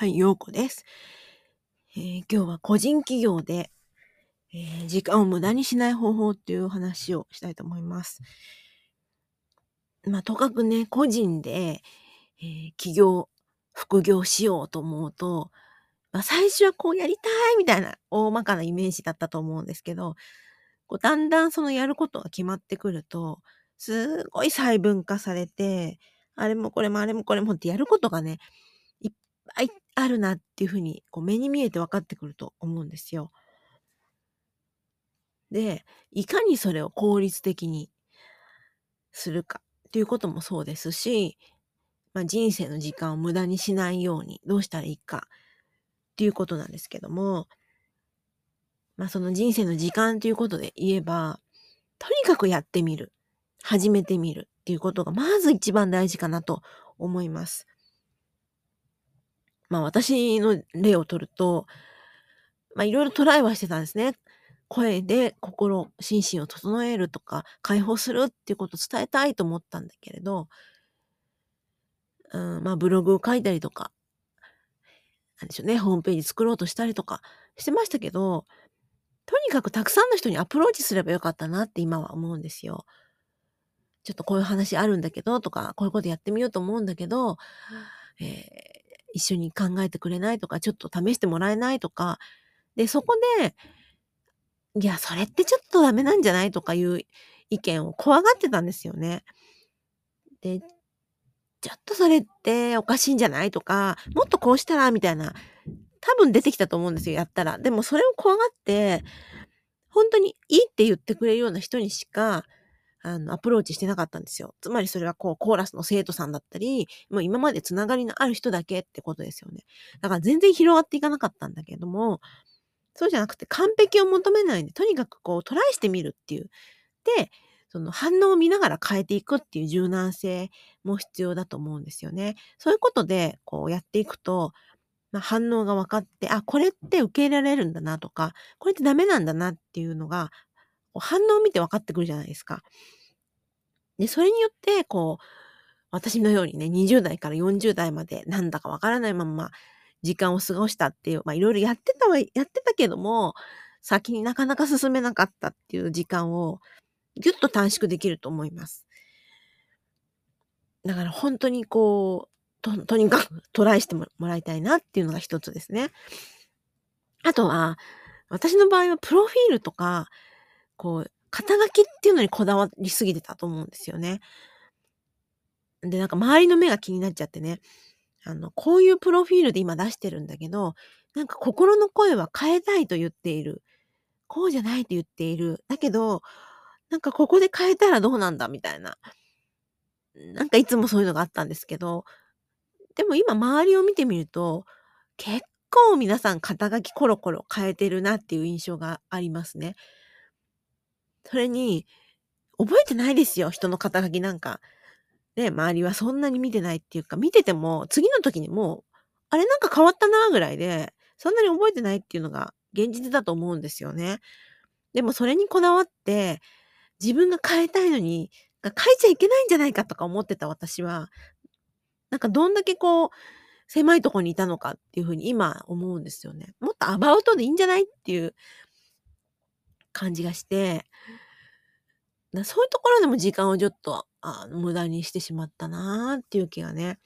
はい、ようこです、えー、今日は個人企業で、えー、時間を無駄にしない方法っていう話をしたいと思います。まあ、とかくね、個人で、えー、起業、副業しようと思うと、まあ、最初はこうやりたいみたいな大まかなイメージだったと思うんですけど、こうだんだんそのやることが決まってくると、すごい細分化されて、あれもこれもあれもこれもってやることがね、いっぱいあるなっていうふうにこう目に見えて分かってくると思うんですよ。で、いかにそれを効率的にするかっていうこともそうですし、まあ、人生の時間を無駄にしないようにどうしたらいいかっていうことなんですけども、まあその人生の時間ということで言えば、とにかくやってみる。始めてみるっていうことがまず一番大事かなと思います。まあ私の例を取ると、まあいろいろトライはしてたんですね。声で心、心身を整えるとか、解放するっていうことを伝えたいと思ったんだけれど、うん、まあブログを書いたりとか、なんでしょうね、ホームページ作ろうとしたりとかしてましたけど、とにかくたくさんの人にアプローチすればよかったなって今は思うんですよ。ちょっとこういう話あるんだけどとか、こういうことやってみようと思うんだけど、えー一緒に考えてくれないとか、ちょっと試してもらえないとか、で、そこで、いや、それってちょっとダメなんじゃないとかいう意見を怖がってたんですよね。で、ちょっとそれっておかしいんじゃないとか、もっとこうしたらみたいな、多分出てきたと思うんですよ、やったら。でもそれを怖がって、本当にいいって言ってくれるような人にしか、あの、アプローチしてなかったんですよ。つまりそれはこう、コーラスの生徒さんだったり、もう今までつながりのある人だけってことですよね。だから全然広がっていかなかったんだけども、そうじゃなくて完璧を求めないで、とにかくこう、トライしてみるっていう。で、その反応を見ながら変えていくっていう柔軟性も必要だと思うんですよね。そういうことで、こうやっていくと、まあ、反応が分かって、あ、これって受け入れられるんだなとか、これってダメなんだなっていうのが反応を見て分かってくるじゃないですか。で、それによって、こう、私のようにね、20代から40代までなんだかわからないまま時間を過ごしたっていう、まあいろいろやってたは、やってたけども、先になかなか進めなかったっていう時間をぎゅっと短縮できると思います。だから本当にこう、と、とにかくトライしてもらいたいなっていうのが一つですね。あとは、私の場合はプロフィールとか、こう、肩書きっていうのにこだわりすぎてたと思うんですよね。で、なんか周りの目が気になっちゃってね、あの、こういうプロフィールで今出してるんだけど、なんか心の声は変えたいと言っている。こうじゃないと言っている。だけど、なんかここで変えたらどうなんだみたいな。なんかいつもそういうのがあったんですけど、でも今周りを見てみると、結構皆さん肩書きコロコロ変えてるなっていう印象がありますね。それに、覚えてないですよ、人の肩書きなんか。ね、周りはそんなに見てないっていうか、見てても、次の時にもう、あれなんか変わったなぐらいで、そんなに覚えてないっていうのが現実だと思うんですよね。でもそれにこだわって、自分が変えたいのに、変えちゃいけないんじゃないかとか思ってた私は、なんかどんだけこう、狭いとこにいたのかっていうふうに今思うんですよね。もっとアバウトでいいんじゃないっていう感じがして、そういうところでも時間をちょっと、あ無駄にしてしまったなーっていう気がね、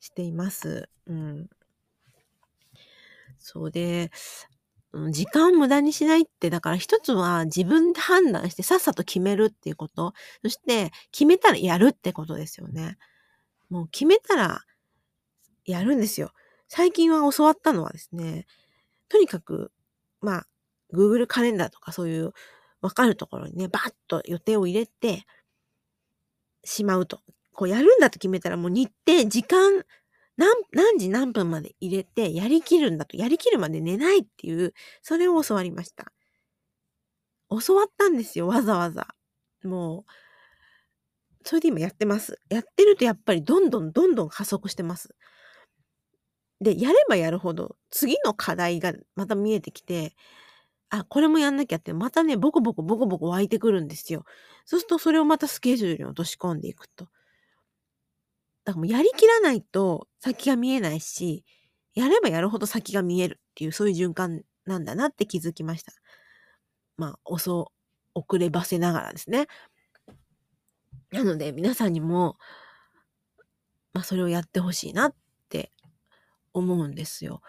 しています。うん。そうで、時間を無駄にしないって、だから一つは自分で判断してさっさと決めるっていうこと。そして決めたらやるってことですよね。もう決めたらやるんですよ。最近は教わったのはですね、とにかく、まあ、Google カレンダーとかそういうわかるところにね、バッと予定を入れてしまうと。こうやるんだと決めたらもう日程、時間、何、何時何分まで入れてやりきるんだと、やりきるまで寝ないっていう、それを教わりました。教わったんですよ、わざわざ。もう、それで今やってます。やってるとやっぱりどんどんどんどん加速してます。で、やればやるほど次の課題がまた見えてきて、あ、これもやんなきゃって、またね、ボコボコボコボコ湧いてくるんですよ。そうすると、それをまたスケジュールに落とし込んでいくと。だからもうやりきらないと先が見えないし、やればやるほど先が見えるっていう、そういう循環なんだなって気づきました。まあ、遅、遅ればせながらですね。なので、皆さんにも、まあ、それをやってほしいなって思うんですよ。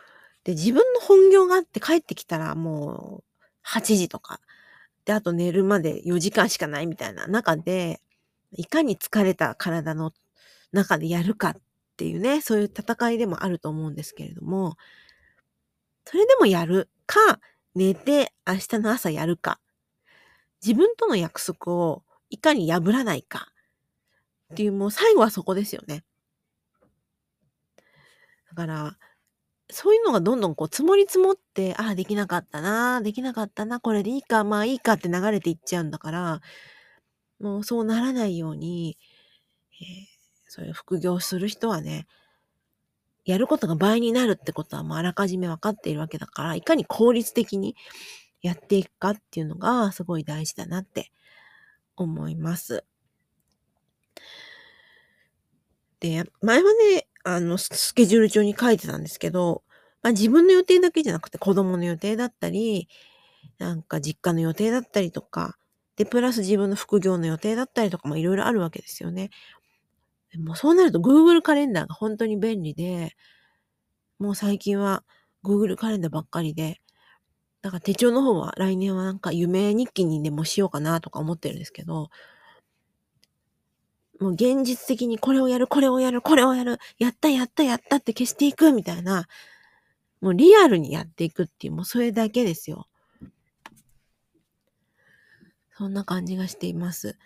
で、自分の本業があって帰ってきたらもう8時とか、で、あと寝るまで4時間しかないみたいな。中で、いかに疲れた体の中でやるかっていうね、そういう戦いでもあると思うんですけれども、それでもやるか、寝て明日の朝やるか、自分との約束をいかに破らないか。っていう、もう最後はそこですよね。だから、そういうのがどんどんこう積もり積もって、ああ、できなかったな、できなかったな、これでいいか、まあいいかって流れていっちゃうんだから、もうそうならないように、えー、そういう副業する人はね、やることが倍になるってことはもうあらかじめ分かっているわけだから、いかに効率的にやっていくかっていうのがすごい大事だなって思います。で、前はね、あの、スケジュール帳に書いてたんですけど、まあ自分の予定だけじゃなくて子供の予定だったり、なんか実家の予定だったりとか、で、プラス自分の副業の予定だったりとかもいろいろあるわけですよね。でもそうなると Google カレンダーが本当に便利で、もう最近は Google カレンダーばっかりで、だから手帳の方は来年はなんか夢日記にでもしようかなとか思ってるんですけど、もう現実的にこれをやる、これをやる、これをやる、やったやったやったって消していくみたいな、もうリアルにやっていくっていう、もうそれだけですよ。そんな感じがしています。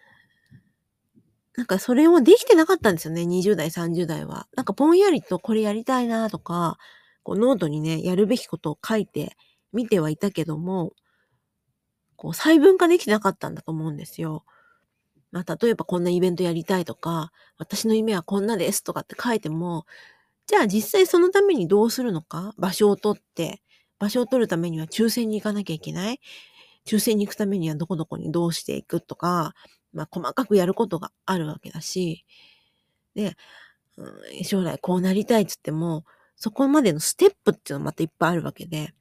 なんかそれをできてなかったんですよね、20代、30代は。なんかぼんやりとこれやりたいなとか、こうノートにね、やるべきことを書いてみてはいたけども、こう細分化できてなかったんだと思うんですよ。まあ、例えばこんなイベントやりたいとか、私の夢はこんなですとかって書いても、じゃあ実際そのためにどうするのか？場所を取って、場所を取るためには抽選に行かなきゃいけない？抽選に行くためにはどこどこにどうしていくとか、まあ細かくやることがあるわけだし、で、うん、将来こうなりたいっつっても、そこまでのステップっていうのまたいっぱいあるわけで、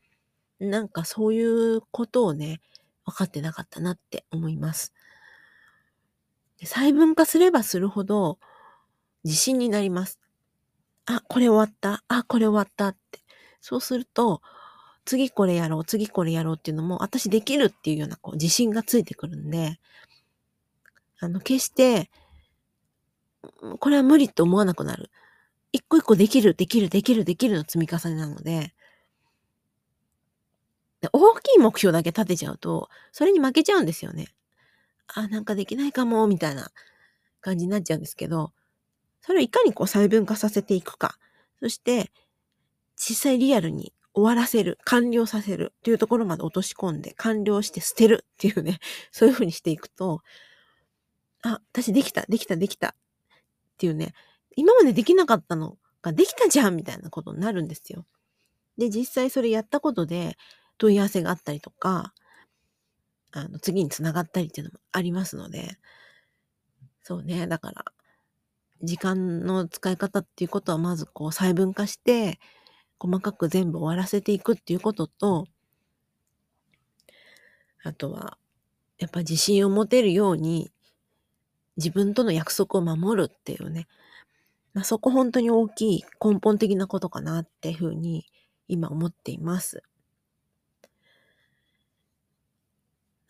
なんかそういうことをね、分かってなかったなって思います。細分化すればするほど自信になります。あ、これ終わった。あ、これ終わったって。そうすると、次これやろう、次これやろうっていうのも、私できるっていうようなこう自信がついてくるんで、あの、決して、これは無理って思わなくなる。一個一個できる、できる、できる、できるの積み重ねなので、大きい目標だけ立てちゃうと、それに負けちゃうんですよね。あ、なんかできないかも、みたいな感じになっちゃうんですけど、それをいかにこう細分化させていくか。そして、実際リアルに終わらせる、完了させるっていうところまで落とし込んで、完了して捨てるっていうね、そういうふうにしていくと、あ、私できた、できた、できたっていうね、今までできなかったのができたじゃんみたいなことになるんですよ。で、実際それやったことで問い合わせがあったりとか、あの、次につながったりっていうのもありますので、そうね、だから、時間の使い方っていうことはまずこう細分化して、細かく全部終わらせていくっていうことと、あとは、やっぱ自信を持てるように、自分との約束を守るっていうね、まあ、そこ本当に大きい根本的なことかなっていうふうに今思っています。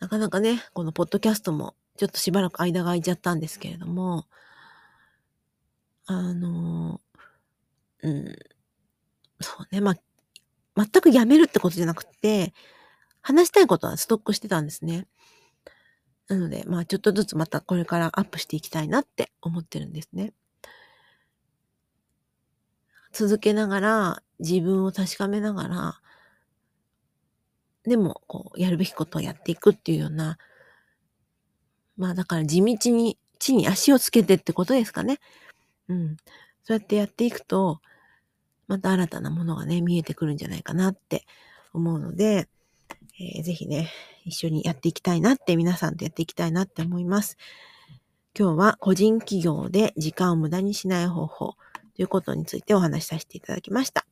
なかなかね、このポッドキャストもちょっとしばらく間が空いちゃったんですけれども、あの、うん、そうね、ま、全くやめるってことじゃなくて、話したいことはストックしてたんですね。なので、まあちょっとずつまたこれからアップしていきたいなって思ってるんですね。続けながら、自分を確かめながら、でも、こう、やるべきことをやっていくっていうような、まあだから地道に、地に足をつけてってことですかね。うん。そうやってやっていくと、また新たなものがね、見えてくるんじゃないかなって思うので、えー、ぜひね、一緒にやっていきたいなって、皆さんとやっていきたいなって思います。今日は個人企業で時間を無駄にしない方法ということについてお話しさせていただきました。